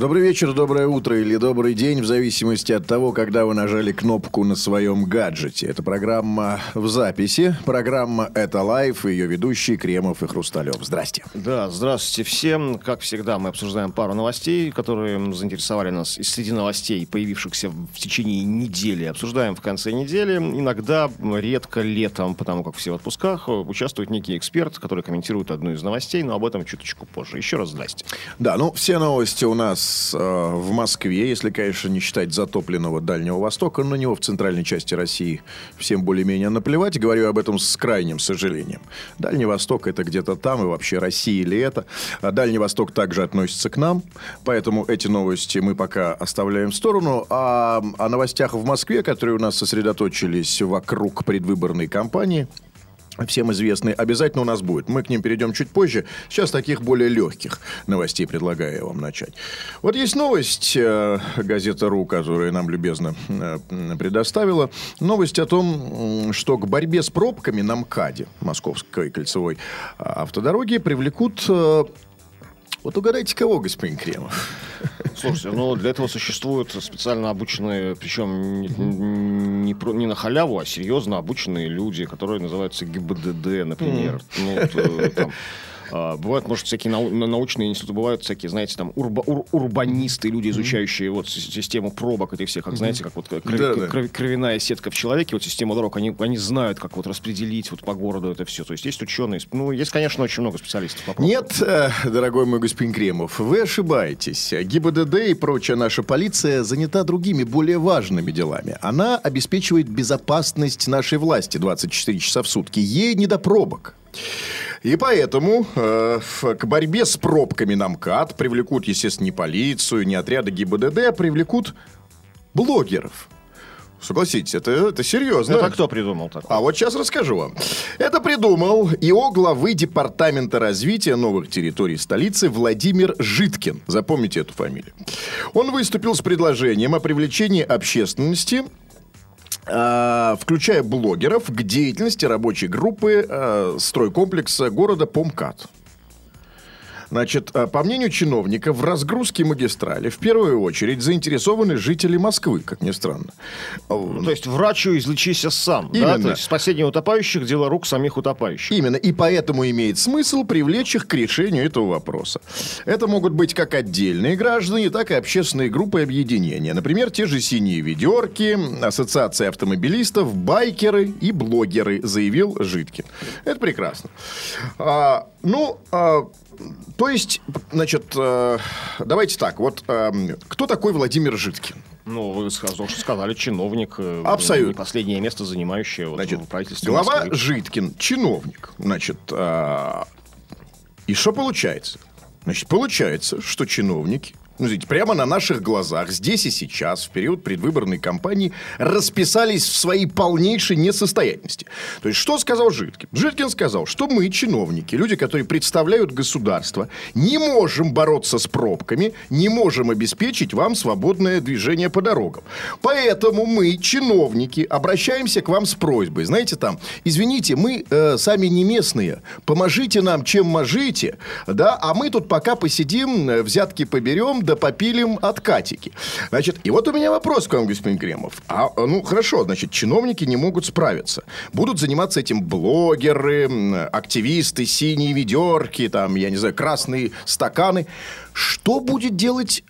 Добрый вечер, доброе утро или добрый день, в зависимости от того, когда вы нажали кнопку на своем гаджете. Это программа в записи. Программа «Это лайф» и ее ведущие Кремов и Хрусталев. Здрасте. Да, здравствуйте всем. Как всегда, мы обсуждаем пару новостей, которые заинтересовали нас из среди новостей, появившихся в течение недели. Обсуждаем в конце недели. Иногда, редко летом, потому как все в отпусках, участвует некий эксперт, который комментирует одну из новостей, но об этом чуточку позже. Еще раз здрасте. Да, ну, все новости у нас э, в Москве, если, конечно, не считать затопленного Дальнего Востока, на него в центральной части России всем более-менее наплевать. Говорю об этом с крайним сожалением. Дальний Восток это где-то там, и вообще Россия ли это. А Дальний Восток также относится к нам, поэтому эти новости мы пока оставляем в сторону. А о новостях в Москве, которые у нас сосредоточились вокруг предвыборной кампании, всем известный, обязательно у нас будет. Мы к ним перейдем чуть позже. Сейчас таких более легких новостей предлагаю я вам начать. Вот есть новость, э, газета РУ, которая нам любезно э, предоставила. Новость о том, что к борьбе с пробками на МКАДе, Московской кольцевой а, автодороги, привлекут... э, вот угадайте, кого, господин Кремов? Слушайте, ну для этого существуют специально обученные, причем не, не, про- не на халяву, а серьезно обученные люди, которые называются ГИБДД, например. Ну, вот, э, там, а, Бывают, может, всякие нау- на- научные институты, бывают всякие, знаете, там, урба- ур- урбанисты, люди, изучающие вот си- систему пробок этих всех, как, знаете, как вот крови- Да-да. крови- кровяная сетка в человеке, вот система дорог, они, они знают, как вот распределить вот по городу это все. То есть есть ученые, ну, есть, конечно, очень много специалистов. по пробкам. Нет, э, дорогой мой господин Кремов, вы ошибаетесь. ГИБДД и прочая наша полиция занята другими, более важными делами. Она обеспечивает безопасность нашей власти 24 часа в сутки. Ей не до пробок. И поэтому э, к борьбе с пробками на МКАД привлекут, естественно, не полицию, не отряды ГИБДД, а привлекут блогеров. Согласитесь, это, это серьезно. Это кто придумал так? А вот сейчас расскажу вам. Это придумал ИО главы Департамента развития новых территорий столицы Владимир Житкин. Запомните эту фамилию. Он выступил с предложением о привлечении общественности включая блогеров, к деятельности рабочей группы а, стройкомплекса города Помкат. Значит, а, по мнению чиновника, в разгрузке магистрали в первую очередь заинтересованы жители Москвы, как ни странно. А, То есть врачу излечися сам. Да? Именно. То есть спасение утопающих – дело рук самих утопающих. Именно. И поэтому имеет смысл привлечь их к решению этого вопроса. Это могут быть как отдельные граждане, так и общественные группы и объединения. Например, те же «Синие ведерки», Ассоциация автомобилистов, байкеры и блогеры, заявил Житкин. Это прекрасно. А, ну, а, то есть, значит, э, давайте так. Вот э, кто такой Владимир Житкин? Ну, вы же сказали, чиновник. э, Абсолютно. Не последнее место занимающее вот, Значит, в правительстве глава Москвы. Житкин, чиновник. Значит, а, и что получается? Значит, получается, что чиновники, ну, смотрите, прямо на наших глазах, здесь и сейчас, в период предвыборной кампании, расписались в своей полнейшей несостоятельности. То есть, что сказал Житкин? Житкин сказал, что мы, чиновники, люди, которые представляют государство, не можем бороться с пробками, не можем обеспечить вам свободное движение по дорогам. Поэтому мы, чиновники, обращаемся к вам с просьбой. Знаете, там, извините, мы э, сами не местные, поможите нам, чем можете, да, а мы тут пока посидим, э, взятки поберем, да попилим от Катики. Значит, и вот у меня вопрос к вам, господин Кремов. А, э, ну, хорошо, значит, чиновники не могут справиться. Будут заниматься этим блогеры, активисты, синие ведерки, там, я не знаю, красные стаканы. Что будет делать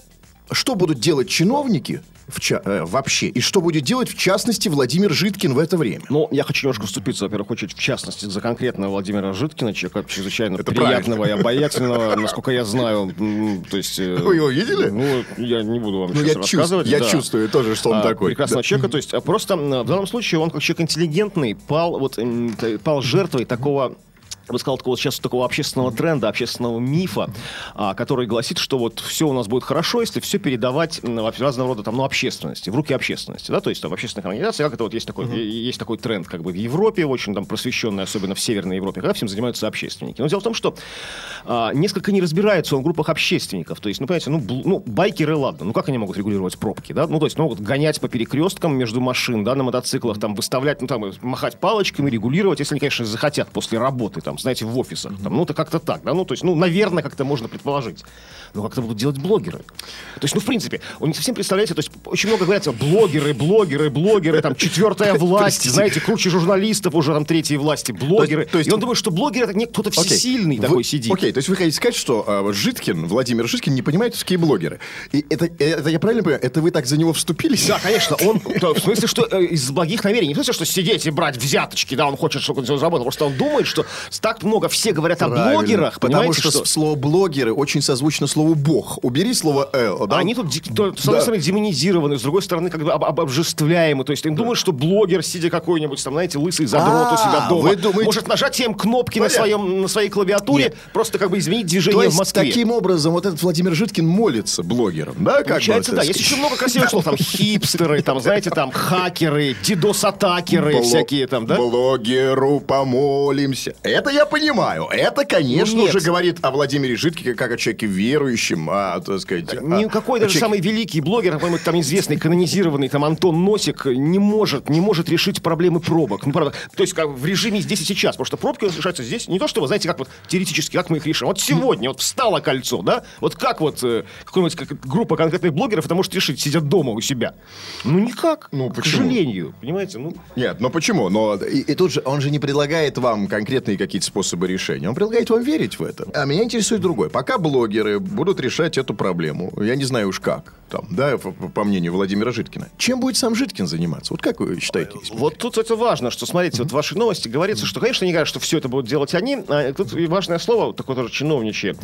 что будут делать чиновники в ча- э, вообще, и что будет делать, в частности, Владимир Житкин в это время? Ну, я хочу немножко вступиться, во-первых, очередь, в частности, за конкретного Владимира Житкина, человека чрезвычайно Это приятного и обаятельного, насколько я знаю. То есть... э, Вы его видели? Ну, я не буду вам Ну, сейчас я, чувств- рассказывать. я да. чувствую тоже, что он А, такой. Прекрасного Да. человека. То есть, а просто в данном случае он, как человек интеллигентный, пал, вот, пал жертвой такого я бы сказал, такого сейчас такого общественного тренда, общественного мифа, а, который гласит, что вот все у нас будет хорошо, если все передавать в разного рода там, ну, общественности, в руки общественности, да, то есть там в общественных организациях, как это вот есть такой, е- есть такой тренд как бы в Европе, очень там просвещенный, особенно в Северной Европе, когда всем занимаются общественники. Но дело в том, что а, несколько не разбираются в группах общественников, то есть, ну, понимаете, ну, бл- ну, байкеры, ладно, ну, как они могут регулировать пробки, да, ну, то есть, ну, могут гонять по перекресткам между машин, да, на мотоциклах, там, выставлять, ну, там, махать палочками, регулировать, если они, конечно, захотят после работы, там, знаете, в офисах, там, ну, это как-то так, да, ну, то есть, ну, наверное, как-то можно предположить. Но как это будут делать блогеры? То есть, ну, в принципе, он не совсем представляете, то есть, очень много говорят, блогеры, блогеры, блогеры, там, четвертая власть, знаете, круче журналистов уже, там, третьей власти, блогеры. то есть- И он думает, что блогер это не кто-то всесильный Вы- такой сидит. Окей, то есть вы хотите сказать, что а, Житкин, Владимир Житкин, не понимает, кто такие блогеры. И это, это я правильно понимаю, это вы так за него вступились? Да, конечно, он, в смысле, что э, из благих намерений, не в смысле, что сидеть и брать взяточки, да, он хочет, чтобы он заработал, просто он думает, что так много все говорят о Правильно, блогерах, Потому что, что... слово блогеры очень созвучно слову бог. Убери слово «л», да? Они тут, то, с одной Да. стороны, демонизированы, с другой стороны, как бы об- об- обжествляемы. То есть, им думают, что блогер, сидя какой-нибудь, там, знаете, лысый задрот у себя А, дома, вы думаете- может нажатием кнопки на, Понятно. своем, на своей клавиатуре Нет. просто как бы изменить движение в Москве. таким образом вот этот Владимир Житкин молится блогерам, да? Как бы, Получается, да. Есть еще много красивых слов. Там хипстеры, там, знаете, там хакеры, дидос-атакеры всякие там, да? Блогеру помолимся. Это я понимаю. Это, конечно Ну, нет. же, говорит о Владимире Житкине как о человеке верующем, а, так сказать... а- Никакой о даже человеке- самый великий блогер, по-моему, там известный, канонизированный, там Антон Носик, не может, не может решить проблемы пробок. Ну, правда, то есть как в режиме здесь и сейчас, потому что пробки решаются здесь. Не то, что вы знаете, как вот теоретически, как мы их решим. Вот сегодня вот встало кольцо, да? Вот как вот э, какая-нибудь как- группа конкретных блогеров это может решить, сидя дома у себя? Ну, никак. Ну, К почему? сожалению, понимаете? Ну, Нет, но почему? Но и, и тут же он же не предлагает вам конкретные какие-то способы решения. Он предлагает вам верить в это. А меня интересует другое. Пока блогеры будут решать эту проблему, я не знаю уж как, там, да, по, по мнению Владимира Житкина, чем будет сам Житкин заниматься? Вот как вы считаете? Вот тут это важно, что, смотрите, вот в вашей новости говорится, что, конечно, не говорят, что все это будут делать они. А тут и важное слово, такое тоже чиновничье,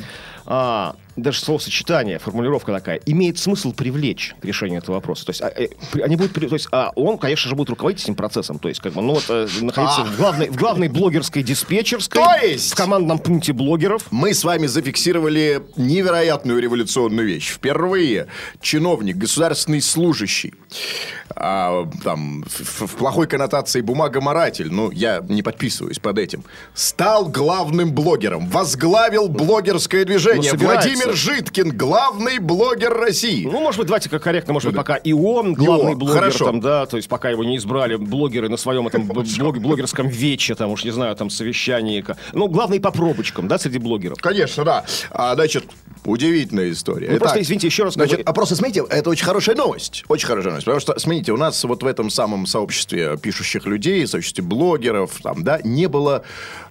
а, даже словосочетание, формулировка такая, имеет смысл привлечь к решению этого вопроса. То есть, а, э, при- они будут, то есть, а он, конечно же, будет руководить этим процессом. То есть, как бы, ну вот, э, находиться в главной, в главной блогерской диспетчерской, То есть- в командном пункте блогеров. Мы с вами зафиксировали невероятную революционную вещь. Впервые чиновник, государственный служащий, а, там, в, в плохой коннотации бумагоморатель, ну, я не подписываюсь под этим, стал главным блогером, возглавил блогерское движение. Ну, собирается. Владимир Житкин, главный блогер России. Ну, может быть, давайте как корректно, может быть, да. пока и он главный он, блогер, хорошо. там, да, то есть пока его не избрали блогеры на своем этом блог- блогерском вече, там, уж не знаю, там, совещании. Ну, главный по пробочкам, да, среди блогеров. Конечно, да. А, значит, удивительная история. Ну, просто, извините, еще раз Значит, говорю- а просто смотрите, это очень хорошая новость. Очень хорошая новость. Потому что, смотрите, у нас вот в этом самом сообществе пишущих людей, сообществе блогеров, там, да, не было,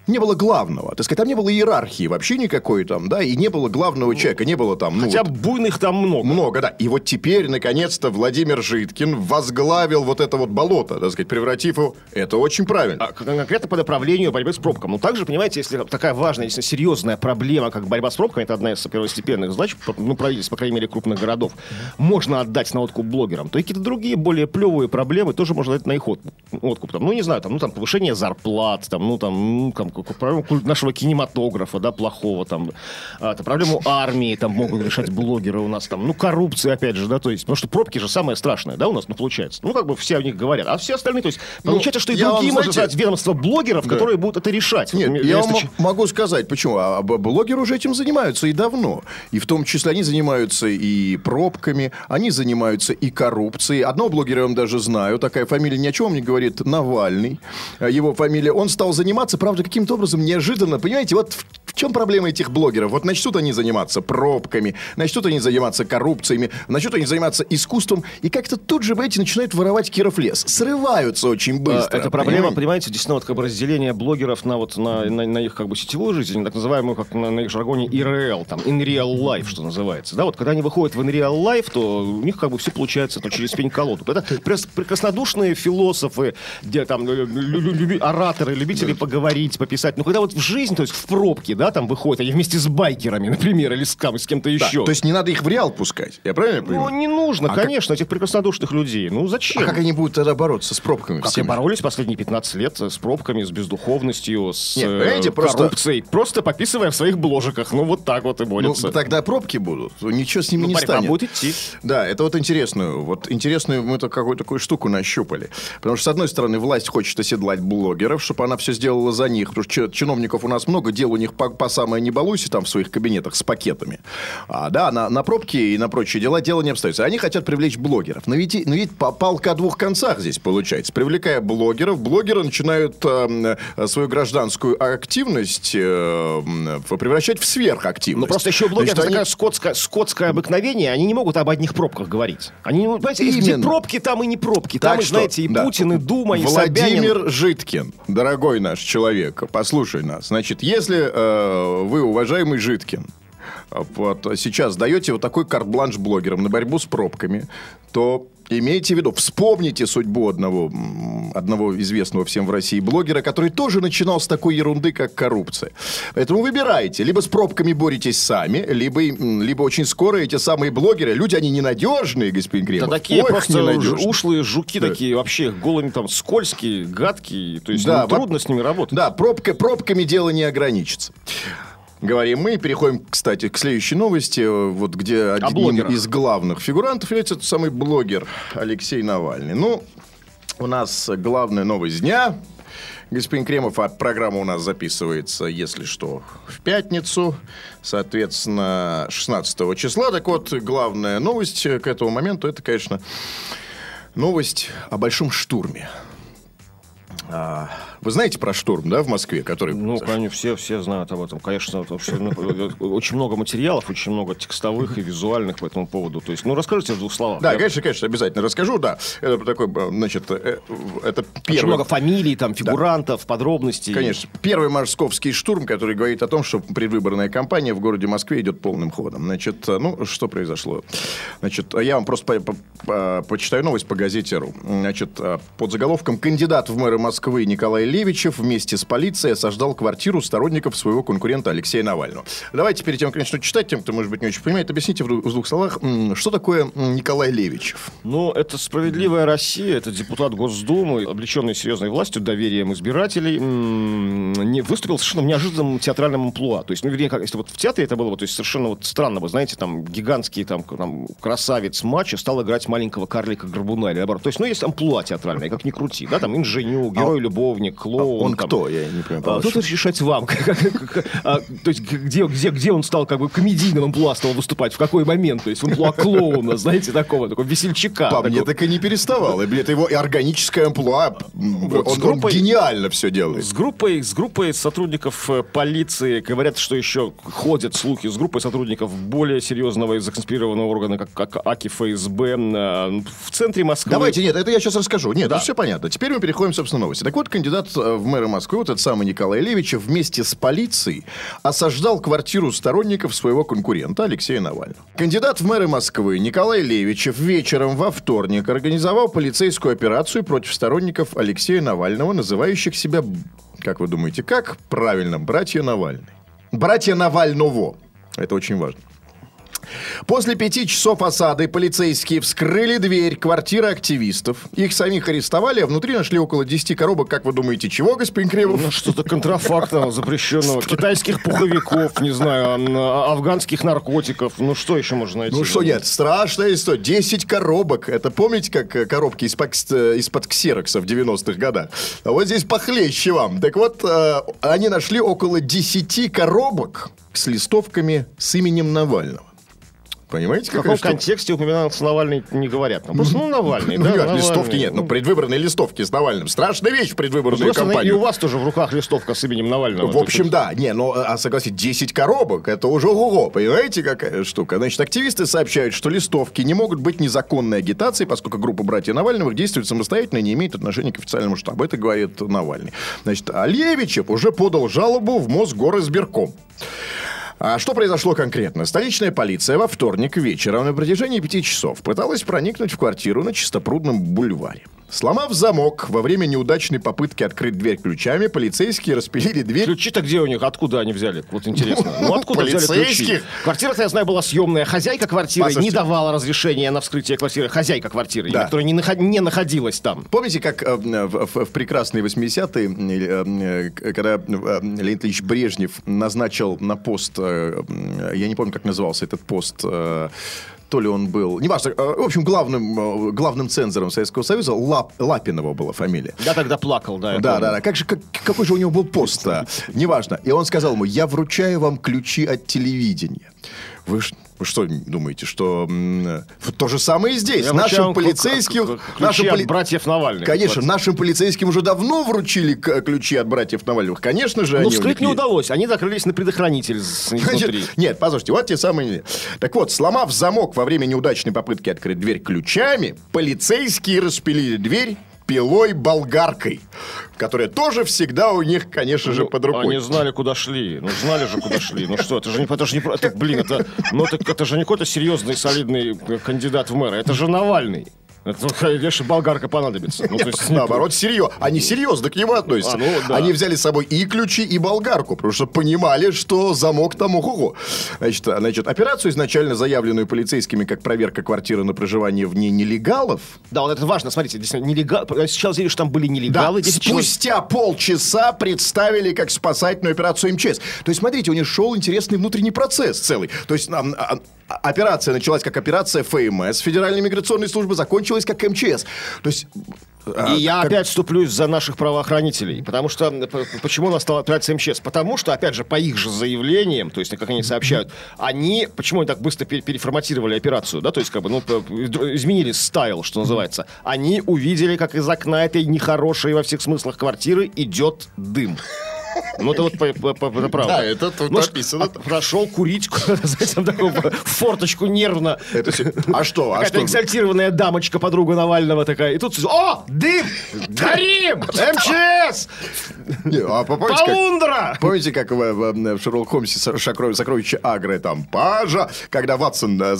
не было главного. Так сказать, там не было иерархии вообще никакой там, да, и не было главного человека, не было там, ну, Хотя вот буйных там много. много, да. И вот теперь, наконец-то, Владимир Житкин возглавил вот это вот болото, так сказать, превратив его... Это очень правильно. А, кон- конкретно по направлению борьбы с пробками. Ну, также, понимаете, если такая важная, если серьезная проблема, как борьба с пробками, это одна из первостепенных задач, ну, правительств, по крайней мере, крупных городов, можно отдать на откуп блогерам, то и какие-то другие, более плевые проблемы тоже можно дать на их от- откуп. Там, ну, не знаю, там, ну, там, повышение зарплат, там, ну, там, ну, там, проблему нашего кинематографа, да, плохого, там, а, там, проблему армии, там, могут решать блогеры у нас, там, ну, коррупция, опять же, да, то есть, потому что пробки же самое страшное, да, у нас, ну, получается. Ну, как бы все о них говорят, а все остальные, то есть, получается, что и другие, можно сказать, ведомства блогеров, которые будут это решать. Нет, Вот, я вам ч- могу сказать, почему. А б- блогеры уже этим занимаются и давно. И в том числе они занимаются и пробками, они занимаются и коррупцией. Одного блогера я вам даже знаю, такая фамилия ни о чем не говорит, Навальный. А Его фамилия. Он стал заниматься, правда, каким-то образом неожиданно. Понимаете, вот в, в чем проблема этих блогеров? Вот начнут они заниматься пробками, начнут они заниматься коррупциями, начнут они заниматься искусством, и как-то тут же, эти начинают воровать Киров лес. Срываются очень А, быстро. Это проблема, понимаете? понимаете, действительно, вот как бы разделение блогеров на вот на, на, на их как бы сетевую жизнь, так называемую, как на, на их жаргоне IRL, там, in real life, что называется. Да, вот когда они выходят в in real life, то у них как бы все получается ну, через пень-колоду. Это прекраснодушные философы, где там лю- лю- лю- ораторы, любители поговорить, пописать. Но когда вот в жизнь, то есть в пробке, да, да, там выходят, они вместе с байкерами, например, или с, там, с кем-то Да, еще. То есть не надо их в реал пускать. Я правильно Ну, понимаю? не нужно, А как- конечно, этих прекраснодушных людей. Ну, зачем? А как они будут тогда бороться с пробками? Как и всеми? боролись последние 15 лет с пробками, с бездуховностью, с Нет, э, понимаете, просто- коррупцией. Просто пописывая в своих бложиках. Ну, вот так вот и Ну, борются. тогда пробки будут. Ничего с ними Ну, не станет. будет идти. Да, это вот интересную, вот интересную мы то какую-то такую штуку нащупали. Потому что, с одной стороны, власть хочет оседлать блогеров, чтобы она все сделала за них. Потому чи- чиновников у нас много, дел у них по, по самое не балуйся там в своих кабинетах с пакетами. А, да, на, на пробки и на прочие дела дело не обстоится. Они хотят привлечь блогеров. Но ведь, но ведь па- палка о двух концах здесь получается. Привлекая блогеров, блогеры начинают э, э, свою гражданскую активность э, превращать в сверхактивность. Ну, просто еще блогеры, Значит, это они- скотское, скотское обыкновение, они не могут об одних пробках говорить. Они, понимаете, где Именно. пробки, там и не пробки. Там, Так и, что, знаете, и да. Путин, и Дума, и Собянин. Владимир Житкин, дорогой наш человек, послушай нас. Значит, если э, вы, уважаемый Житкин, э, вот сейчас даете вот такой карт-бланш блогерам на борьбу с пробками, то имейте в виду, вспомните судьбу одного, одного известного всем в России блогера, который тоже начинал с такой ерунды, как коррупция. Поэтому выбирайте. Либо с пробками боретесь сами, либо, либо очень скоро эти самые блогеры, люди, они ненадежные, господин Кремов. такие Ох, просто ненадежные. ушлые жуки Да. такие, вообще голыми там скользкие, гадкие. То есть Да, ну, во- трудно с ними работать. Да, пробка, пробками дело не ограничится. Говорим мы, переходим, кстати, к следующей новости, э, вот где одним блогерах. из главных фигурантов является тот самый блогер Алексей Навальный. Ну, у нас главная новость дня. Господин Кремов, а программа у нас записывается, если что, в пятницу, соответственно, 16 числа. Так вот, главная новость к этому моменту, это, конечно, новость о большом штурме. Вы знаете про штурм, да, в Москве, который... Ну, конечно, все, все знают об этом. Конечно, это все, ну, очень много материалов, очень много текстовых и визуальных по этому поводу. То есть, ну, расскажите в двух словах. Да, Я- конечно, конечно, обязательно расскажу, да. Это такой, э, значит, э, это Очень первый... много фамилий, там, фигурантов, подробностей. Конечно. Первый московский штурм, который говорит о том, что предвыборная кампания в городе Москве идет полным ходом. Значит, э, ну, что произошло? Значит, я вам просто по- по- по- почитаю новость по газете РУ. Значит, э, под заголовком «Кандидат в мэры Москвы Николай Левичев вместе с полицией осаждал квартиру сторонников своего конкурента Алексея Навального». Давайте перед тем, как начну читать, тем, кто, может быть, не очень понимает, объясните в двух в двух словах, что такое Николай Левичев? Ну, это «Справедливая Россия», это депутат Госдумы, облеченный серьезной властью, доверием избирателей, не, выступил совершенно в неожиданном театральном амплуа. То есть, ну, вернее, как, если вот в театре это было, то есть совершенно вот странно, вы знаете, там гигантский там, там красавец матча стал играть маленького карлика-горбуна или наоборот. То есть, ну, есть амплуа театральное, как ни крути, да, там инженю, герой-любовник, клоун. А Он там. кто? Я не понимаю. А, Тут решать вам. А, То есть, где, где, где он стал как бы комедийным амплуа стал выступать, в какой момент? То есть, амплуа клоуна, знаете, такого, такого весельчака. По мне так и не переставал. Это его органическое амплуа. Он, гениально все делает. С группой, с группой сотрудников э, полиции, говорят, что еще ходят слухи, с группой сотрудников более серьезного и законспирированного органа, как, как АКИ ФСБ, в центре Москвы. Давайте, нет, это я сейчас расскажу. Нет, Да. это все понятно. Теперь мы переходим, собственно, к новости. Так вот, кандидат э, в мэры Москвы, вот этот самый Николай Левичев, вместе с полицией осаждал квартиру сторонников своего конкурента Алексея Навального. Кандидат в мэры Москвы Николай Левичев вечером во вторник организовал полицейскую операцию против сторонников Алексея Навального, называющих себя, как вы думаете, как? Правильно, братья Навальный. Братья Навального. Это очень важно. После пяти часов осады полицейские вскрыли дверь квартиры активистов. Их самих арестовали, а внутри нашли около 10 коробок, как вы думаете, чего, господин Кремов? Ну, что-то контрафактного, запрещенного, китайских пуховиков, не знаю, а- афганских наркотиков. Ну, что еще можно найти? Ну что нет, страшная история. 10 коробок. Это помните, как э, коробки из-под, э, из-под ксерокса в 90-х годах? А вот здесь похлеще вам. Так вот, э, они нашли около 10 коробок с листовками с именем Навального. Понимаете, В какая каком контексте упоминался Навальный, не говорят. Ну, просто, ну, Навальный, да, как, Навальный. листовки нет, ну, Ну, предвыборные листовки с Навальным. Страшная вещь в предвыборную Просто и кампанию. у вас тоже в руках листовка с именем Навального. В общем, да. Не, ну, а согласитесь, 10 коробок, это уже ого понимаете, какая штука? Значит, активисты сообщают, что листовки не могут быть незаконной агитацией, поскольку группа братьев Навального действует самостоятельно и не имеет отношения к официальному штабу. Это говорит Навальный. Значит, а Левичев уже подал жалобу в Мосгоризбирком. А что произошло конкретно? Столичная полиция во вторник вечером на протяжении пяти часов пыталась проникнуть в квартиру на Чистопрудном бульваре. Сломав замок во время неудачной попытки открыть дверь ключами, полицейские распилили дверь. Ключи-то где у них? Откуда они взяли? Вот интересно. Ну, откуда взяли ключи? Квартира-то, я знаю, была съемная. Хозяйка квартиры не давала разрешения на вскрытие квартиры. Хозяйка квартиры, Да. которая не, наход- не находилась там. Помните, как э, в, в- в прекрасные 80-е, э, э, когда э, Леонид Ильич Брежнев назначил на пост, э, я не помню, как назывался этот пост, э, то ли он был, неважно, э, в общем, главным, э, главным цензором Советского Союза, Лап- Лапинова была фамилия. Я тогда плакал, да. Да, да, да. Как же, как- какой же у него был пост Неважно. И он сказал ему, я вручаю вам ключи от телевидения. Вы, что думаете, что то же самое и здесь? Я нашим полицейским... нашим поли- братьев Навальных. Конечно, Вот. нашим полицейским уже давно вручили ключи от братьев Навальных. Конечно же, Но они у вскрыть не удалось. Они закрылись на предохранитель. Значит, нет, послушайте, вот те самые... Так вот, сломав замок во время неудачной попытки открыть дверь ключами, полицейские распилили дверь пилой болгаркой, которая тоже всегда у них, конечно же, Ну, под рукой. Они знали, куда шли. Ну, знали же, куда шли. Ну что, это же не... Это же не... Это, блин, это... Ну, это, это же не какой-то серьезный, солидный э, кандидат в мэра. Это же Навальный. Это, конечно, болгарка понадобится. Ну, то есть, Наоборот, серьезно. Они серьезно к нему относятся. А, ну, да. Они взяли с собой и ключи, и болгарку, потому что понимали, что замок там ого Значит, значит, операцию, изначально заявленную полицейскими как проверка квартиры на проживание в ней нелегалов, Да, вот это важно. Смотрите, здесь нелегал... Сначала заявили, что там были нелегалы. 10 человек. спустя полчаса представили как спасательную операцию МЧС. То есть, смотрите, у них шел интересный внутренний процесс целый. То есть, а, а, а, операция началась как операция ФМС, Федеральной миграционной службы, закончилась как МЧС. То есть... а, И я как- опять вступлюсь за наших правоохранителей. Потому что... п- Почему настала операция МЧС? Потому что, опять же, по их же заявлениям, то есть, как они сообщают, они... Почему они так быстро пере- переформатировали операцию? Да, то есть, как бы, ну, изменили стайл, что называется. Они увидели, как из окна этой нехорошей во всех смыслах квартиры идет дым. Ну, это вот по- по-. Да, это тут Ну, а- Прошел курить, знаете, там такую форточку нервно. Это А что? А что? экзальтированная дамочка, подруга Навального такая. И тут, о, дым, горим, МЧС, Не, а помните, как- полундра. Помните, как в, в- в Шерлок Холмсе сокровище Агры там пажа, когда Ватсон... э,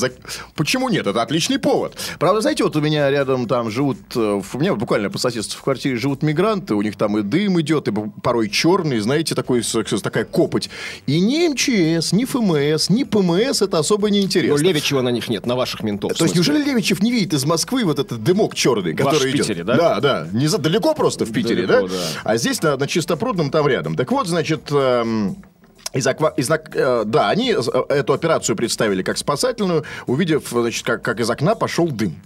Почему нет? Это отличный повод. Правда, знаете, вот у меня рядом там живут... э, У меня буквально по соседству в квартире живут мигранты, у них там и дым идет, и порой черный, знаете, такой, такая копоть. И ни МЧС, ни ФМС, ни ПМС это особо не Ну, интересно. Левичева на них нет, на ваших ментов. в То есть, неужели Левичев не видит из Москвы вот этот дымок черный, Ваш который в идет? Питере, да? Да, да. Не за, далеко просто в Питере, Далеко, да? да. А здесь на, на Чистопрудном там рядом. Так вот, значит... эм, из аква- из э, да, они э, эту операцию представили как спасательную, увидев, значит, как, как из окна пошел дым.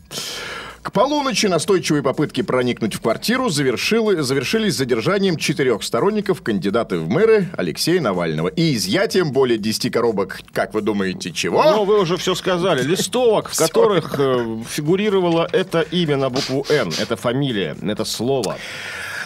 К полуночи настойчивые попытки проникнуть в квартиру завершилы- завершились задержанием четырех сторонников кандидата в мэры Алексея Навального и изъятием более 10 коробок, как вы думаете, чего? Ну, вы уже все сказали. Листовок, в которых э, фигурировало это имя на букву «Н». Это фамилия, это слово.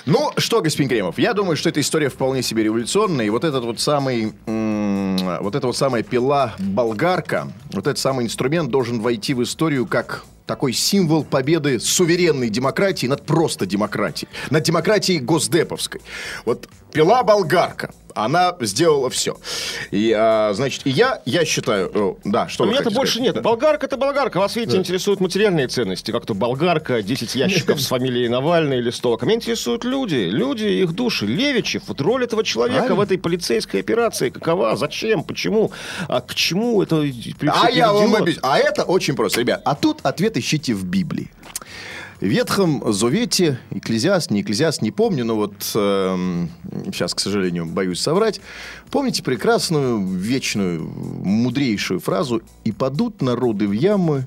Ну, что, господин Кремов, я думаю, что эта история вполне себе революционная. И вот этот вот самый, вот эта вот самая пила-болгарка, вот этот самый инструмент должен войти в историю как такой символ победы суверенной демократии над просто демократией. Над демократией госдеповской. Вот пила-болгарка, она сделала все. И, а, значит, и я, я считаю... э, да, что У меня-то больше сказать? нет. Да. Болгарка это болгарка. Вас, видите, интересуют материальные ценности. Как-то болгарка, 10 ящиков с фамилией Навальный или столок. А меня интересуют люди. Люди, их души. Левичев. Вот роль этого человека в этой полицейской операции. Какова? Зачем? Почему? А к чему это А я вам объясню. А это очень просто, ребят. А тут ответ ищите в Библии. Ветхом Завете, Экклезиаст, не Экклезиаст, не помню, но вот эм, сейчас, к сожалению, боюсь соврать. Помните прекрасную, вечную, мудрейшую фразу «И падут народы в ямы,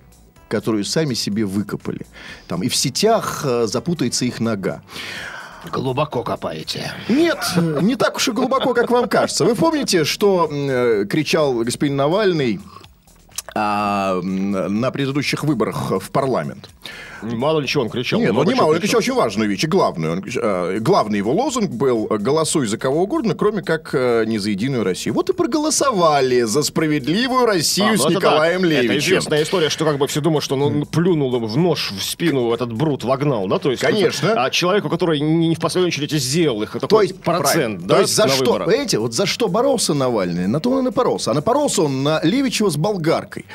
которую сами себе выкопали». Там и в сетях э, запутается их нога. Глубоко копаете. Нет, не так уж и глубоко, как вам кажется. Вы помните, что э, кричал господин Навальный а, на предыдущих выборах в парламент? Мало ли чего он кричал. Нет, ну не мало, он кричал очень важную вещь, и главную. Он э, главный его лозунг был «Голосуй за кого угодно, кроме как э, не за Единую Россию». Вот и проголосовали за справедливую Россию А, с ну это Николаем да. Это Левичем. известная история, что как бы все думают, что он плюнул им в нож в спину этот брут вогнал, да? То есть, Конечно. А человеку, который не в последнюю очередь сделал их, это То есть, процент, да, То есть за что, выборах. понимаете, вот за что боролся Навальный, на то он и напоролся. А напоролся он на Левичева с болгаркой.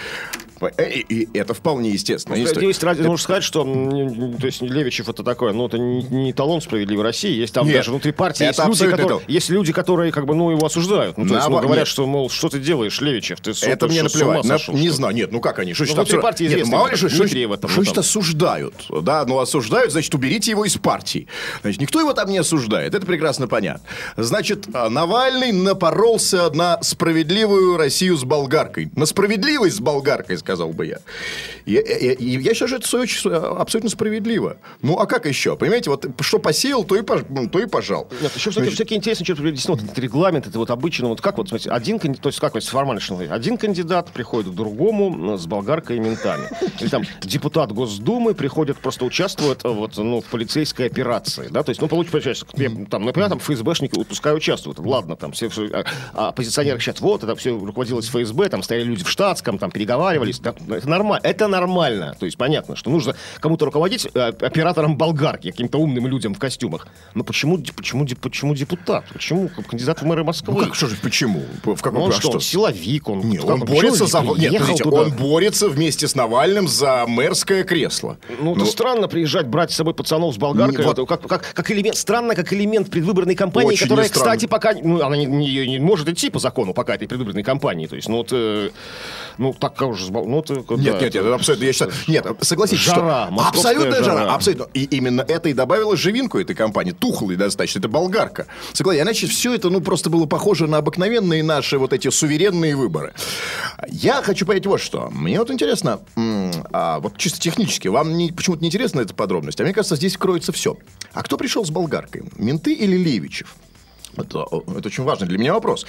Э, И, это вполне естественно. история. Справедливости ради, нужно сказать, что то есть Левичев это такое, ну это не, не эталон справедливой России. Есть там Нет, даже внутри партии это есть люди, которые, эталон. есть люди, которые как бы ну его осуждают. Ну, то есть, ну, говорят, нет. что мол, что ты делаешь, Левичев, ты Это ты мне наплевать. На- сошел, не что знаю, нет, ну как они? Что значит внутри партии Нет, известный мало ли, что, что, что ну, осуждают? Да, ну осуждают, значит, уберите его из партии. Значит, никто его там не осуждает, это прекрасно понятно. Значит, а, Навальный напоролся на справедливую Россию с болгаркой. На справедливость с болгаркой, сказал бы я. И, и- и я считаю, что это очень, абсолютно справедливо. Ну, а как еще? Понимаете, вот что посеял, то и, пож- ну, то и пожал. Нет, еще все-таки, все-таки интересно, что действительно вот этот регламент, это вот обычно, вот как вот, смотрите, один, канди- то есть как вот формально, что один кандидат приходит к другому э, с болгаркой и ментами. Или там депутат Госдумы приходит, просто участвует э, вот, ну, в полицейской операции, да, то есть, ну, получается, там, например, там ФСБшники, пускай участвуют, ладно, там, все, все, а, а оппозиционеры кричат, вот, это все руководилось ФСБ, там стояли люди в штатском, там переговаривались, да, это нормально, это нормально, то есть понятно, что нужно кому-то руководить э, оператором болгарки, каким-то умным людям в костюмах. Но почему, почему, почему депутат? Почему кандидат в мэры Москвы? Ну как, что же, почему? В каком Ну, он а что, он силовик, он... Не, как он борется за... Нет, подождите, туда. он борется вместе с Навальным за мэрское кресло. Ну, это странно приезжать, брать с собой пацанов с болгаркой. Не, вот- как, как, как элемент, странно, как элемент предвыборной кампании, которая, кстати, пока, ну, она не, не- не может идти по закону пока этой предвыборной кампании. То есть, ну, вот, э, ну, так как уже, с бол- ну, это, Нет, да, нет, нет, это абсолютно, я считаю, нет, согласитесь, Жара, что абсолютная жара, жара. абсолютно, и именно это и добавило живинку этой компании, тухлой достаточно, это болгарка. Согласен, иначе все это, ну, просто было похоже на обыкновенные наши вот эти суверенные выборы. Я хочу понять вот что, мне вот интересно, а вот чисто технически, вам не, почему-то не интересна эта подробность, а мне кажется, здесь кроется все. А кто пришел с болгаркой, менты или Левичев? Это, это очень важный для меня вопрос.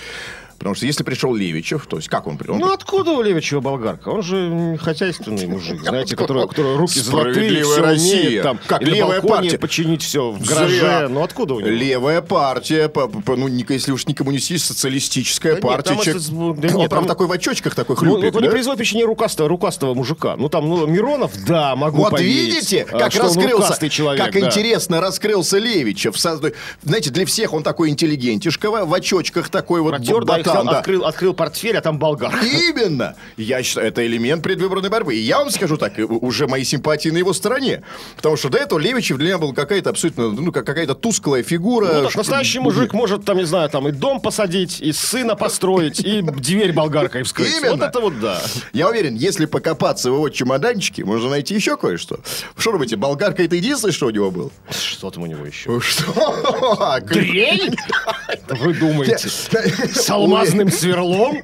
Потому что если пришел Левичев, то есть как он пришел? Ну, откуда у Левичева болгарка? Он же хозяйственный мужик, знаете, который, который руки золотые, все Россия. умеет там. Как и левая партия. починить все в гараже. Зря. Ну, откуда у него? Левая партия, по- по- ну, не- если уж не коммунистическая, социалистическая Да нет, партия. там человек- это- да он нет, прям там- такой в очочках такой Ну, хлюпает, ну, не да? производит впечатление рукастого, рукастого мужика. Ну, там, ну, Миронов, да, могу Вот поверить. видите, а, как он раскрылся, человек, как да. интересно раскрылся Левичев. Знаете, для всех он такой интеллигентишка, в очочках такой вот Протер, взял, да. открыл, открыл портфель, а там болгарка. Именно. Я считаю, это элемент предвыборной борьбы. И я вам скажу так, уже мои симпатии на его стороне. Потому что до этого Левичев для меня был какая-то абсолютно, ну, как какая-то тусклая фигура. Ну, так, настоящий мужик может, там, не знаю, там и дом посадить, и сына построить, и дверь болгаркой вскрыть. Именно. Вот это вот да. Я уверен, если покопаться в его чемоданчике, можно найти еще кое-что. Что думаете, болгарка это единственное, что у него было? Что там у него еще? Что? Дрель? Вы думаете? С алмазным сверлом?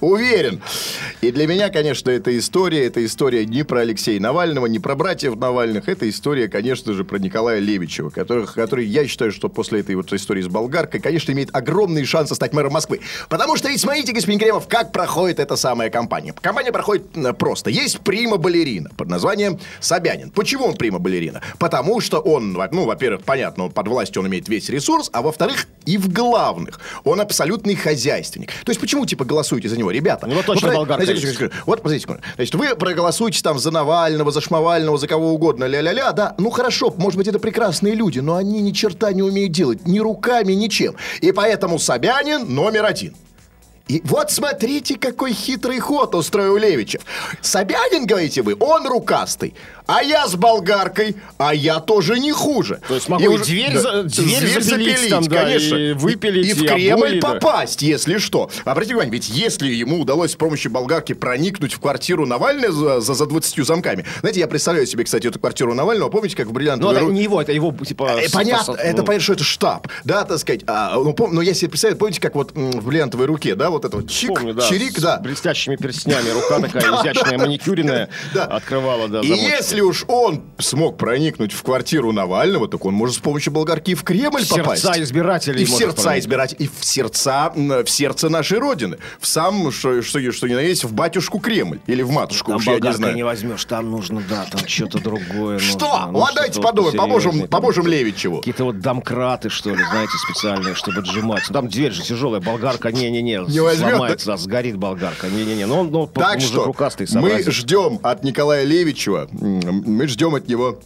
Уверен. И для меня, конечно, эта история, это история не про Алексея Навального, не про братьев Навальных, это история, конечно же, про Николая Левичева, который, который я считаю, что после этой вот истории с болгаркой, конечно, имеет огромные шансы стать мэром Москвы. Потому что ведь смотрите, господин Кремов, как проходит эта самая кампания. Компания проходит э, просто. Есть прима-балерина под названием Собянин. Почему он прима-балерина? Потому что он, ну, во-первых, понятно, он под властью он имеет весь ресурс, а во-вторых, и в главных, он абсолютный хозяйственник. То есть почему, типа, голосуете за него? Ребята, Ну, вот точно про- болгарка есть. секундочку. Вот, подождите, секунду. Значит, вы проголосуете там за Навального, за Шмовального, за кого угодно, ля-ля-ля, да, ну хорошо, может быть, это прекрасные люди, но они ни черта не умеют делать, ни руками, ничем. И поэтому Собянин номер один. И вот смотрите, какой хитрый ход устроил Левичев. Собянин, говорите вы, он рукастый. А я с болгаркой, а я тоже не хуже. То есть могу и дверь за- дверь запилить там, да, и выпилить, И, в и Кремль обои, да. попасть, если что. Обратите внимание, ведь если ему удалось с помощью болгарки проникнуть в квартиру Навального за, за, за 20 замками. Знаете, я представляю себе, кстати, эту квартиру Навального. Помните, как в Ну, бриллиантовой это ру- не его, это его, типа... Э, Понятно, с- это ну, понятно, что это штаб, да, так сказать. А, ну, пом- но я себе представляю, помните, как вот в бриллиантовой руке, да, вот это вот чик, Помню, да, чирик, с да. блестящими перстнями, рука такая изящная, маникюренная, открывала, да, И если уж он смог проникнуть в квартиру Навального, так он может с помощью болгарки в Кремль В сердца попасть. избирателей И в сердца избирателей, и в сердца, в сердце нашей Родины. В сам, что, что, что ни на есть, в батюшку Кремль. Или в матушку, Там уж я не знаю. не возьмешь, там нужно, да, там что-то другое. Что? ну, вот подумаем, поможем, поможем Левичеву. Какие-то вот домкраты, что ли, знаете, специальные, чтобы отжимать. Там дверь же тяжелая, болгарка, не-не-не, Не возьмет, сломается, да, сгорит болгарка, не-не-не. Ну, он ну, Так мужик что рукастый, мы сообразит. ждем от Николая Левичева, мы ждем от него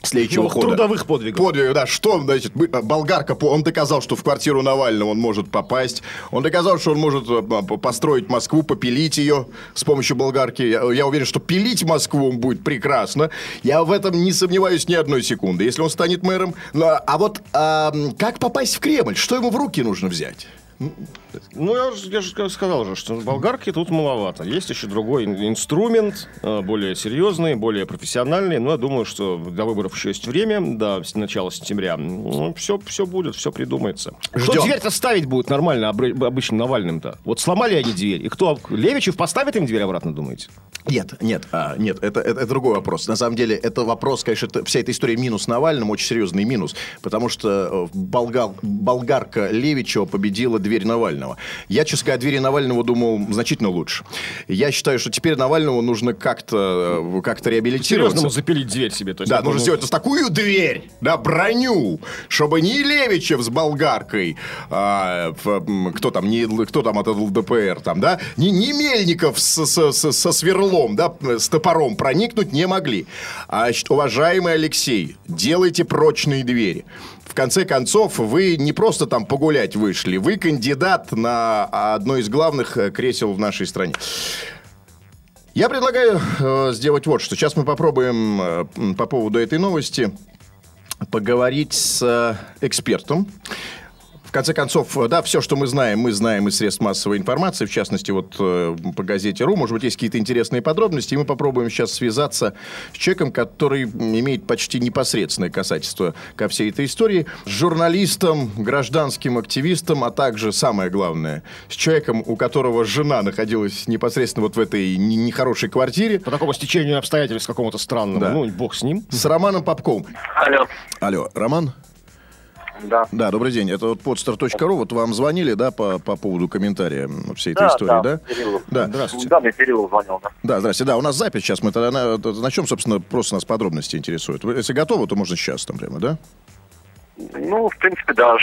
следующего Ну, хода. трудовых подвигов. Подвиг, да. Что, значит, мы- э, болгарка, он доказал, что в квартиру Навального он может попасть. Он доказал, что он может п- построить Москву, попилить ее с помощью болгарки. Я, я уверен, что пилить Москву он будет прекрасно. Я в этом не сомневаюсь ни одной секунды, если он станет мэром. Но- а вот а, как попасть в Кремль? Что ему в руки нужно взять? Ну, я, же- я же сказал же, что болгарки тут маловато. Есть еще другой ин- инструмент, э, более серьезный, более профессиональный. Но я думаю, что до выборов еще есть время, до начала сентября. Ну, все, все будет, все придумается. Ждем. дверь-то ставить будет нормально обычным Навальным-то? Вот сломали они дверь. И кто? Левичев поставит им дверь обратно, думаете? Нет, нет, а, нет, это, это, это другой вопрос. На самом деле, это вопрос, конечно, это- вся эта история минус Навальному, очень серьезный минус, потому что э, болгар, болгарка Левичева победила дверь Навального. Я, честно говоря, о двери Навального думал значительно лучше. Я считаю, что теперь Навальному нужно как-то э, как реабилитироваться. Серьезному запилить дверь себе. То есть Да, нужно ну, сделать такую дверь, да, броню, чтобы ни Левичев с болгаркой, а, кто там, не, кто там от ЛДПР, там, да, ни, ни Мельников с- с- с- со сверлом, да, с топором проникнуть не могли. А, значит, уважаемый Алексей, делайте прочные двери. В конце концов, вы не просто там погулять вышли, вы кандидат на одно из главных э, кресел в нашей стране. Я предлагаю э, сделать вот что. Сейчас мы попробуем э, по поводу этой новости поговорить с э, экспертом. В конце концов, э, да, все, что мы знаем, мы знаем из средств массовой информации, в частности, вот э, по газете РУ. Может быть, есть какие-то интересные подробности, и мы попробуем сейчас связаться с человеком, который имеет почти непосредственное касательство ко всей этой истории, с журналистом, гражданским активистом, а также, самое главное, с человеком, у которого жена находилась непосредственно вот в этой не- нехорошей квартире, По такому стечению обстоятельств какому-то странному. Да. Ну, бог с ним. с Романом Попковым. Алло. Алло, Роман? Да. Да, добрый день. Это вот podstar.ru. Вот вам звонили, да, по, по поводу комментария всей этой Да, истории, да, да? Кирилл. Да. Здравствуйте. Да, мне Кирилл звонил. Да. Да, здрасте. Да, у нас запись сейчас. Мы тогда на, на чем, собственно, просто нас подробности интересуют. Вы, если готовы, то можно сейчас там прямо, да? Ну, в принципе, да.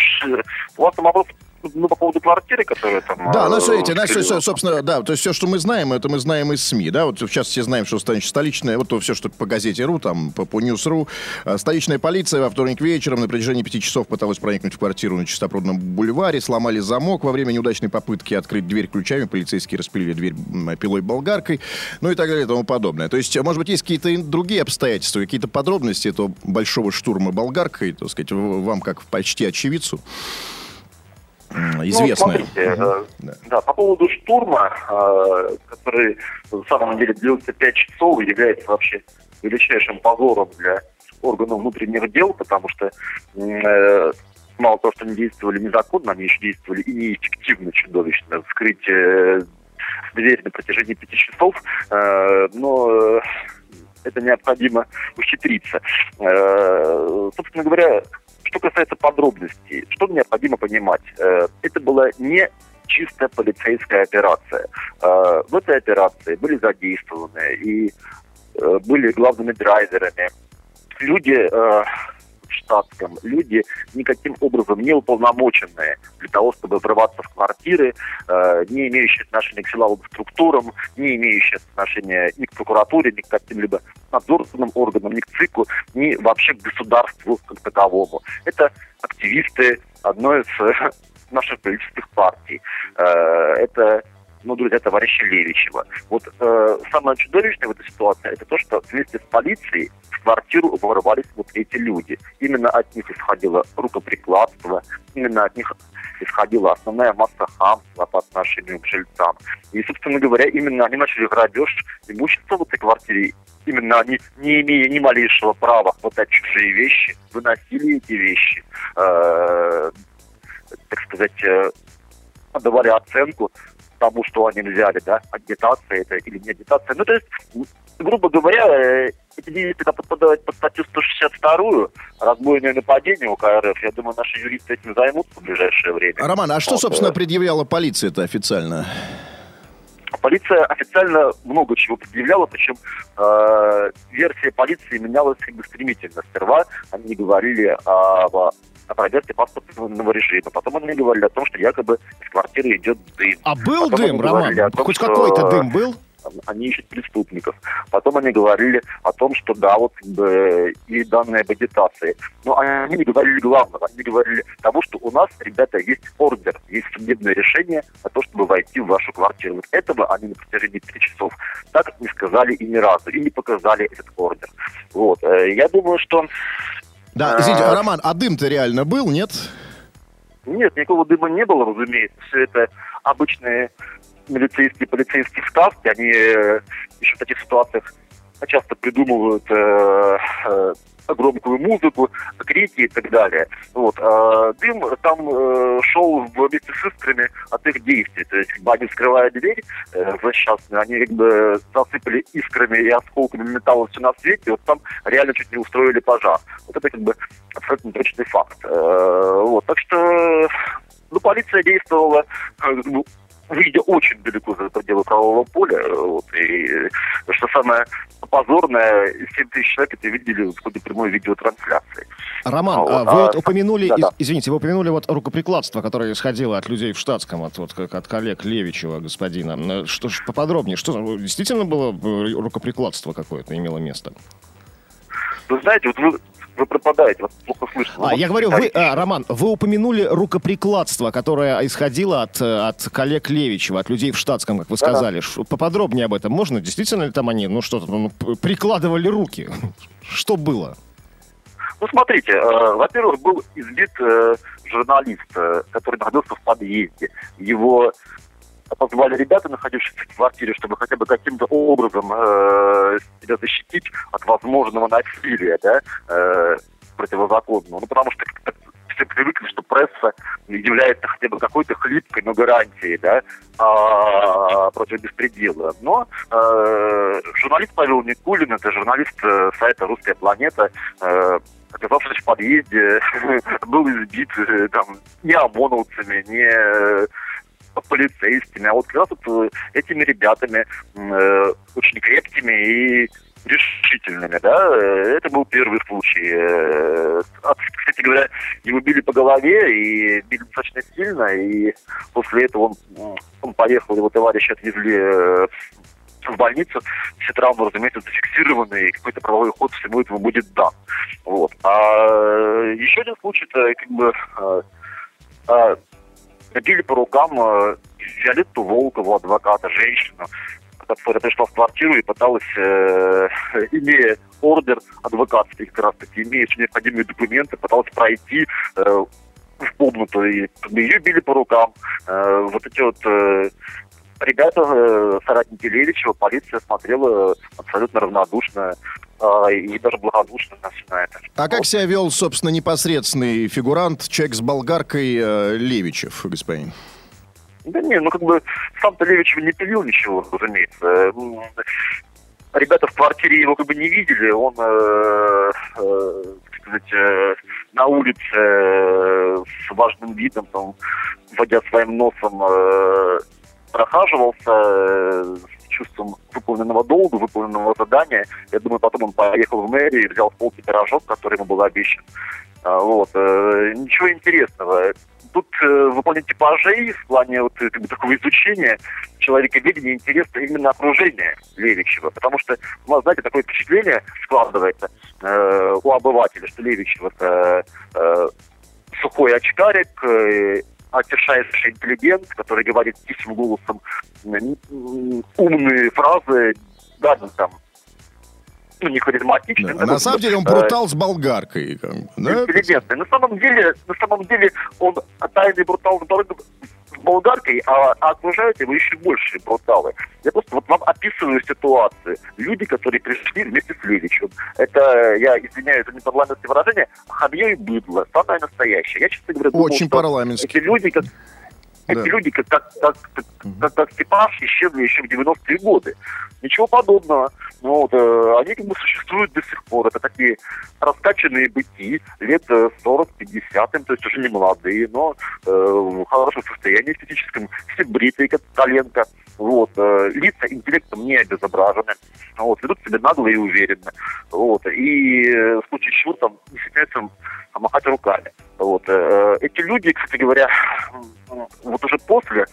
У вас там вопрос ну, по поводу квартиры, которая там... Да, ну, э, смотрите, Кирилл. со- собственно, да, то есть все, что мы знаем, это мы знаем из СМИ, да, вот сейчас все знаем, что значит, столичная, вот то все, что по Газете.Ру, там, по, по News.ru, э, столичная полиция во вторник вечером на протяжении пяти часов пыталась проникнуть в квартиру на Чистопрудном бульваре, сломали замок во время неудачной попытки открыть дверь ключами, полицейские распилили дверь пилой-болгаркой, ну и так далее и тому подобное. То есть, может быть, есть какие-то другие обстоятельства, какие-то подробности этого большого штурма болгаркой, так сказать, вам как почти очевидцу Ну, известное. смотрите, э, да. по поводу штурма, э, который на самом деле длился 5 часов и является вообще величайшим позором для органов внутренних дел, потому что э, мало того, что они действовали незаконно, они еще действовали и неэффективно, чудовищно. Вскрыть э, дверь на протяжении пяти часов, э, но это необходимо ухитриться. Э, собственно говоря, что касается подробностей, что необходимо понимать? Э, это была не чистая полицейская операция. Э, в этой операции были задействованы и э, были главными драйверами люди штатском, люди никаким образом не уполномоченные для того, чтобы врываться в квартиры, э, не имеющие отношения к силовым структурам, не имеющие отношения ни к прокуратуре, ни к каким-либо надзорным органам, ни к ЦИКу, ни вообще к государству как таковому. Это активисты одной из э, наших политических партий. Э, это ну, друзья товарища Левичева. Вот э, самое чудовищное в этой ситуации это то, что вместе с полицией в квартиру ворвались вот эти люди. Именно от них исходило рукоприкладство, именно от них исходила основная масса хамства по отношению к жильцам. И, собственно говоря, именно они начали грабеж имущества в этой квартире. Именно они, не имея ни малейшего права хватать чужие вещи, выносили эти вещи, э, так сказать, э, давали оценку тому, что они взяли, да, агитация это или не агитация. Ну, то есть, грубо говоря, эти действия подпадают под статью 162 разбойное нападение УК РФ. Я думаю, наши юристы этим займутся в ближайшее время. Роман, а что, Вот, собственно, э, предъявляла полиция-то официально? Полиция официально много чего предъявляла, причем э, версия полиции менялась как бы стремительно. Сперва они говорили об о проверке паспортного режима. Потом они говорили о том, что якобы из квартиры идет дым. А был Потом дым, Роман? о том, Хоть что- какой-то дым был? Они ищут преступников. Потом они говорили о том, что да, вот бы, и данные об агитации. Но они не говорили главного. Они говорили того, что у нас, ребята, есть ордер, есть судебное решение на то, чтобы войти в вашу квартиру. Вот этого они на протяжении пяти часов так не сказали и ни разу, и не показали этот ордер. Вот. Э, я думаю, что... Да, извините, Роман, а дым-то реально был, нет? Нет, никакого дыма не было, разумеется. Все это обычные милицейские, полицейские сказки. Они э, еще в таких ситуациях часто придумывают э, э, громкую музыку, крики и так далее. Вот. А дым там э, шел вместе с искрами от их действий. То есть, бы они, вскрывая дверь э, злосчастную, они как бы засыпали искрами и осколками металла все на свете, вот там реально чуть не устроили пожар. Вот это как бы абсолютно точный факт. Э, вот. Так что ну, полиция действовала э, как бы, выйдя очень далеко за пределы правового поля. Вот, и что самое позорное, 7 тысяч человек это видели в ходе прямой видеотрансляции. Роман, а, вот, вы а, вот упомянули, да, да. извините, вы упомянули вот рукоприкладство, которое исходило от людей в штатском, от, вот, как от коллег Левичева, господина. Что ж поподробнее, что действительно было рукоприкладство какое-то имело место? Вы знаете, вот вы вы пропадаете, вас плохо слышно. А, я говорю, вы, а, Роман, вы упомянули рукоприкладство, которое исходило от, от коллег Левичева, от людей в штатском, как вы сказали. Да. Поподробнее об этом можно? Действительно ли там они, ну что-то, ну, прикладывали руки? Что было? Ну, смотрите, э, во-первых, был избит э, журналист, э, который находился в подъезде. Его позвали ребята, находившиеся в квартире, чтобы хотя бы каким-то образом э, себя защитить от возможного насилия, да, э, противозаконного. Ну, потому что все привыкли, что пресса является хотя бы какой-то хлипкой, но гарантией, да, а, против беспредела. Но э, журналист Павел Никулин, это журналист э, сайта «Русская планета», э, оказавшись в подъезде, был избит э, там не ОМОНовцами, не полицейскими, а вот как раз вот э, этими ребятами э, очень крепкими и решительными, да, э, это был первый случай. Кстати говоря, его били по голове и били достаточно сильно, и после этого он, он поехал, его товарищи отвезли в больницу, все травмы, разумеется, зафиксированы, и какой-то правовой ход всему этому будет дан. Вот. А еще один случай, это как бы били по рукам э, Виолетту Волкову, адвоката, женщину, которая пришла в квартиру и пыталась, э, имея ордер адвокатский, как раз таки, имея все необходимые документы, пыталась пройти э, в комнату, и ее били по рукам. Э, вот эти вот э, ребята, э, соратники Левичева, полиция смотрела абсолютно равнодушно а, и даже благодушно на это. А как себя вел, собственно, непосредственный фигурант, человек с болгаркой э, Левичев, господин? Да не, ну как бы сам-то Левичев не пилил ничего, разумеется. Ребята в квартире его как бы не видели, он, э, э, сказать, э, на улице э, с важным видом, там, водя своим носом, э, прохаживался, э, чувством выполненного долга, выполненного задания. Я думаю, потом он поехал в мэрию и взял с полки пирожок, который ему был обещан. А, вот. Э, ничего интересного. Тут э, выполнение типажей в плане вот, как бы, такого изучения человека видения интересно именно окружение Левичева. Потому что, у нас, знаете, такое впечатление складывается э, у обывателя, что Левичев это э, сухой очкарик, отешающий интеллигент, который говорит тихим голосом умные фразы, да, ну, там, ну, не харизматичный. Да. На самом деле он брутал э, с болгаркой. Как бы, да? Интеллигентный. На самом деле, на самом деле он тайный брутал с болгаркой, а, а окружают его еще больше бруталы. Я просто вот вам описываю ситуацию. Люди, которые пришли вместе с Левичем. Это, я извиняюсь за непарламентское выражение, хамье и быдло. Самое настоящее. Я, честно говоря, думал, Очень парламентский. Эти люди, как, эти да. люди, как, как, как, как, как Степаш, исчезли еще в 90-е годы. Ничего подобного. Ну, вот, э, они как бы существуют до сих пор. Это такие раскачанные быки, лет 40-50, то есть уже не молодые, но э, в хорошем состоянии физическом, все бритые, как коленка. Вот, э, лица интеллектом не обезображены. Вот, ведут себя нагло и уверенно. Вот, и э, в случае чего там не стесняются махать руками. Вот, э, эти люди, кстати говоря, вот уже после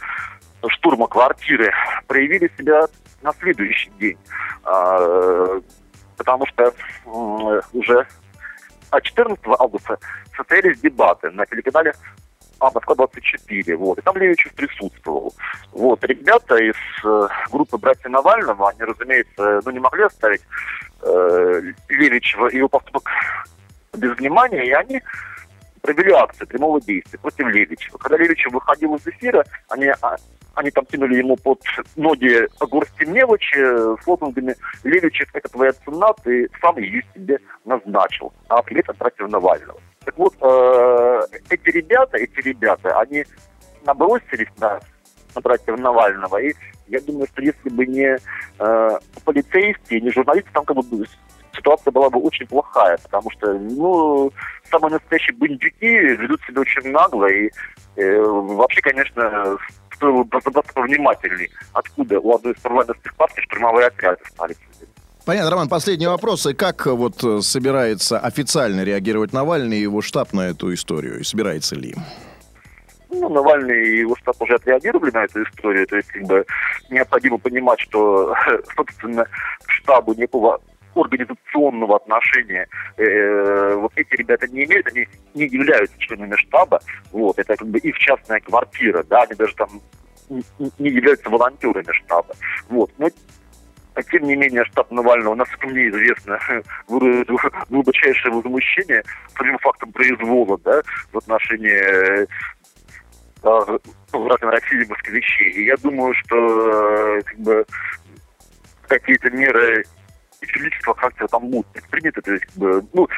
штурма квартиры проявили себя на следующий день. А, потому что уже 14 августа состоялись дебаты на телеканале а, Москва-24, вот, и там Левичев присутствовал. Вот, ребята из э, группы «Братья Навального», они, разумеется, ну, не могли оставить э, Левичева и его поступок без внимания, и они провели акцию прямого действия против Левичева. Когда Левичев выходил из эфира, они, а, они там кинули ему под ноги горсти мелочи с лозунгами «Левичев – это твоя цена, ты сам ее себе назначил, а привет от братьев Навального». Так вот, э, эти ребята, эти ребята, они набросились на, на братьев Навального, и я думаю, что если бы не э, полицейские, не журналисты, там как бы ситуация была бы очень плохая, потому что, ну, самые настоящие бандюки ведут себя очень нагло, и э, вообще, конечно, стоило бы разобраться повнимательней, откуда у одной из парламентских партий штурмовые отряды стали. Понятно, Роман, последний вопрос. И как вот э, собирается официально реагировать Навальный и его штаб на эту историю? И собирается ли? Ну, Навальный и его штаб уже отреагировали на эту историю. То есть, как бы, необходимо понимать, что, собственно, штабу некого организационного отношения. Э, вот эти ребята не имеют, они не являются членами штаба, вот, это как бы их частная квартира, да, они даже там не являются волонтерами штаба, вот, но тем не менее, штаб Навального, насколько мне известно, выразил глубочайшее возмущение самим фактом произвола да, в отношении э, возврата России москвичей. И я думаю, что э, как бы, какие-то меры физического характера там будут предприняты. То есть, как ну,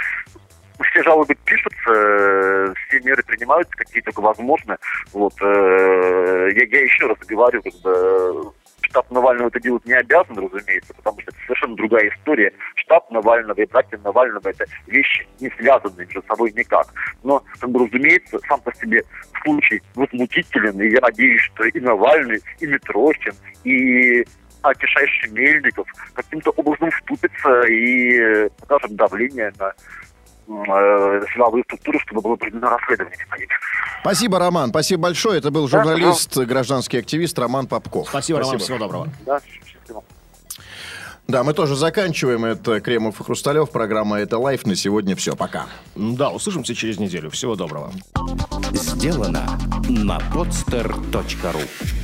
все жалобы пишутся, э, все меры принимаются, какие только возможно. Вот, э, я, я еще раз говорю, как бы, штаб Навального это делать не обязан, разумеется, потому что это совершенно другая история. Штаб Навального и братья Навального это вещи не связанные между собой никак. Но, как разумеется, сам по себе случай возмутителен, и я надеюсь, что и Навальный, и Митрохин, и а кишайший Мельников каким-то образом вступится и э, покажет давление на э, силовые структуры, чтобы было проведено расследование. Спасибо, Роман. Спасибо большое. Это был журналист, да, гражданский активист Роман Попков. Спасибо, Роман. Всего доброго. Да, счастливо. Да, мы тоже заканчиваем. Это Кремов и Хрусталев. Программа «Это лайф». На сегодня все. Пока. Да, услышимся через неделю. Всего доброго. Сделано на podster.ru